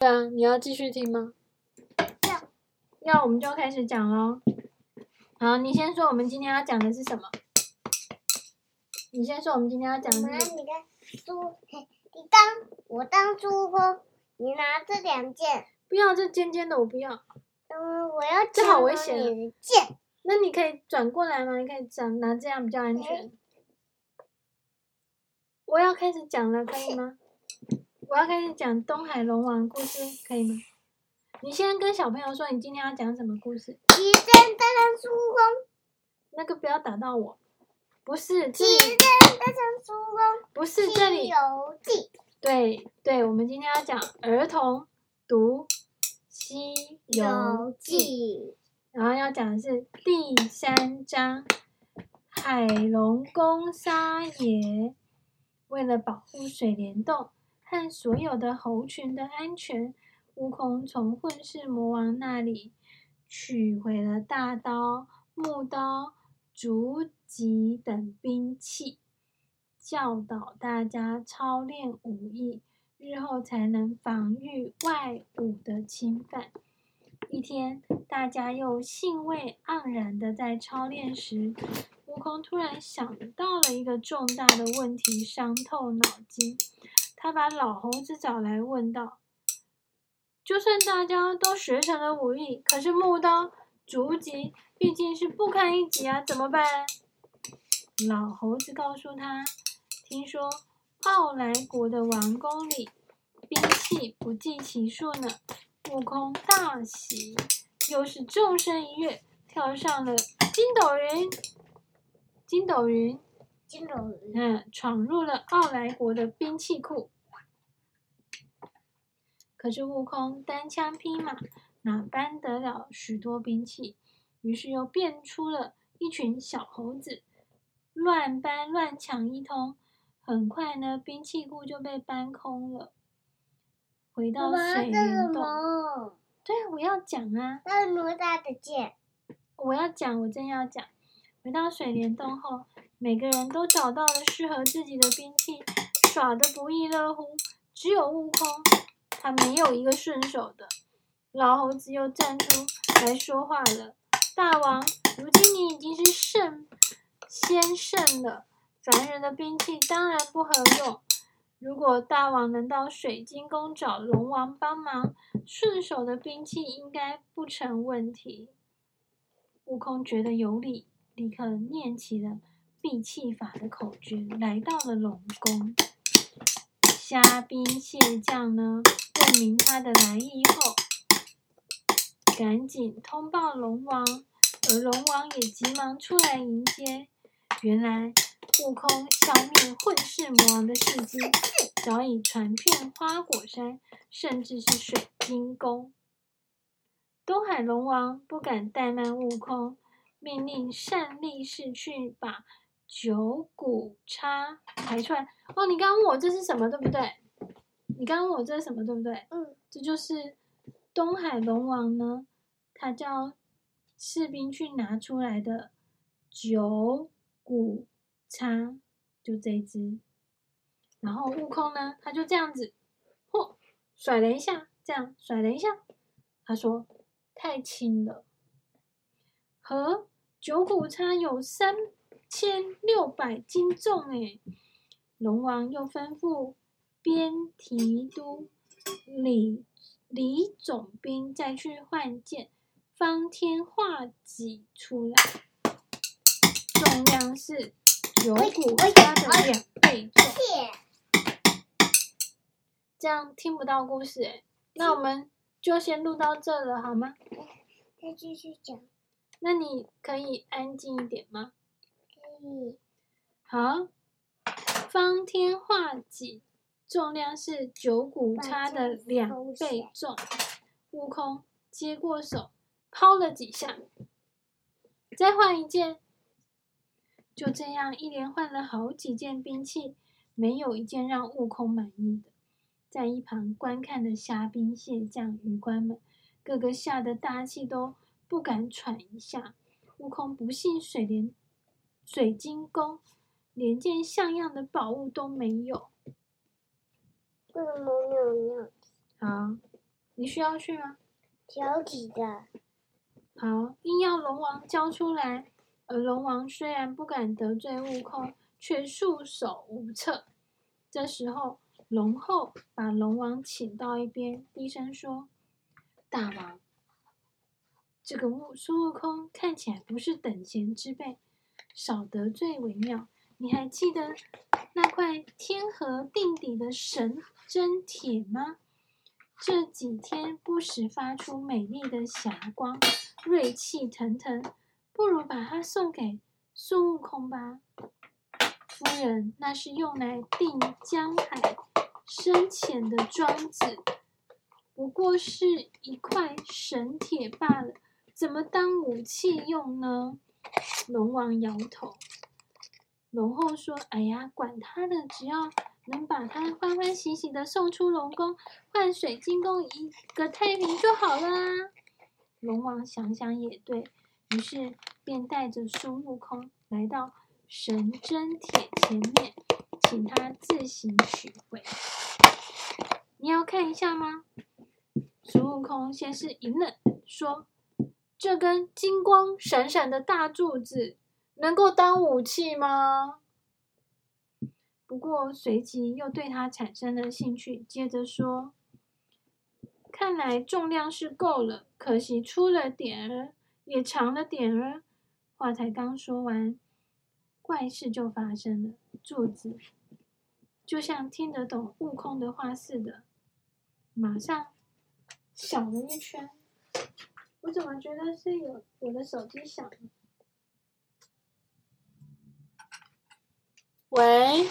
对啊，你要继续听吗？要，要我们就开始讲喽。好，你先说，我们今天要讲的是什么？你先说，我们今天要讲的是什么？你看猪，你当我当孙悟空，你拿这两件。不要这尖尖的，我不要。嗯，我要这好危险。剑，那你可以转过来吗？你可以这样拿这样比较安全。我要开始讲了，可以吗？我要开始讲东海龙王故事，可以吗？你先跟小朋友说，你今天要讲什么故事？齐天大圣孙悟空。那个不要打到我。不是。齐天大圣孙悟空。不是这里。西游记。对对，我们今天要讲儿童读西游记，然后要讲的是第三章海龙宫沙野。为了保护水帘洞和所有的猴群的安全，悟空从混世魔王那里取回了大刀、木刀、竹戟等兵器，教导大家操练武艺，日后才能防御外侮的侵犯。一天，大家又兴味盎然的在操练时，悟空突然想到了一个重大的问题，伤透脑筋。他把老猴子找来，问道：“就算大家都学成了武艺，可是木刀、竹戟毕竟是不堪一击啊，怎么办？”老猴子告诉他：“听说奥来国的王宫里兵器不计其数呢。”悟空大喜，又是纵身一跃，跳上了筋斗云。筋斗云，嗯，闯入了奥莱国的兵器库。可是悟空单枪匹马，哪搬得了许多兵器？于是又变出了一群小猴子，乱搬乱抢一通。很快呢，兵器库就被搬空了。回到水帘洞，对，我要讲啊。那哪吒的剑？我要讲，我正要讲。回到水帘洞后，每个人都找到了适合自己的兵器，耍得不亦乐乎。只有悟空，他没有一个顺手的。老猴子又站出来说话了：“大王，如今你已经是圣先圣了，凡人的兵器当然不合用。如果大王能到水晶宫找龙王帮忙，顺手的兵器应该不成问题。”悟空觉得有理。立刻念起了闭气法的口诀，来到了龙宫。虾兵蟹将呢，问明他的来意后，赶紧通报龙王，而龙王也急忙出来迎接。原来悟空消灭混世魔王的事迹早已传遍花果山，甚至是水晶宫。东海龙王不敢怠慢悟空。命令善力士去把九股叉排出来。哦，你刚刚问我这是什么，对不对？你刚刚问我这是什么，对不对？嗯，这就是东海龙王呢，他叫士兵去拿出来的九股叉，就这一只。然后悟空呢，他就这样子，嚯，甩了一下，这样甩了一下，他说太轻了，和。九股叉有三千六百斤重诶，龙王又吩咐边提督李李总兵再去换件方天画戟出来，重量是九股叉的两倍重。这样听不到故事诶，那我们就先录到这了，好吗？再继续讲。那你可以安静一点吗？可以。好，方天画戟重量是九股叉的两倍重。悟空接过手，抛了几下，再换一件。就这样一连换了好几件兵器，没有一件让悟空满意的。在一旁观看的虾兵蟹将、鱼官们，个个吓得大气都不敢喘一下，悟空不信水帘水晶宫连件像样的宝物都没有。为什么没有？好，你需要去吗？小几的。好，硬要龙王交出来。而龙王虽然不敢得罪悟空，却束手无策。这时候，龙后把龙王请到一边，低声说：“大王，这个悟孙悟空看起来不是等闲之辈，少得罪为妙。你还记得那块天河定底的神针铁吗？这几天不时发出美丽的霞光，锐气腾腾。”不如把它送给孙悟空吧，夫人，那是用来定江海深浅的桩子，不过是一块神铁罢了，怎么当武器用呢？龙王摇头。龙后说：“哎呀，管他的，只要能把他欢欢喜喜的送出龙宫，换水晶宫一个太平就好了。”龙王想想也对。于是便带着孙悟空来到神针铁前面，请他自行取回。你要看一下吗？孙悟空先是一愣，说：“这根金光闪闪的大柱子能够当武器吗？”不过随即又对他产生了兴趣，接着说：“看来重量是够了，可惜出了点儿。”也长了点儿，话才刚说完，怪事就发生了。柱子就像听得懂悟空的话似的，马上小了一圈。我怎么觉得是有我的手机响了？喂。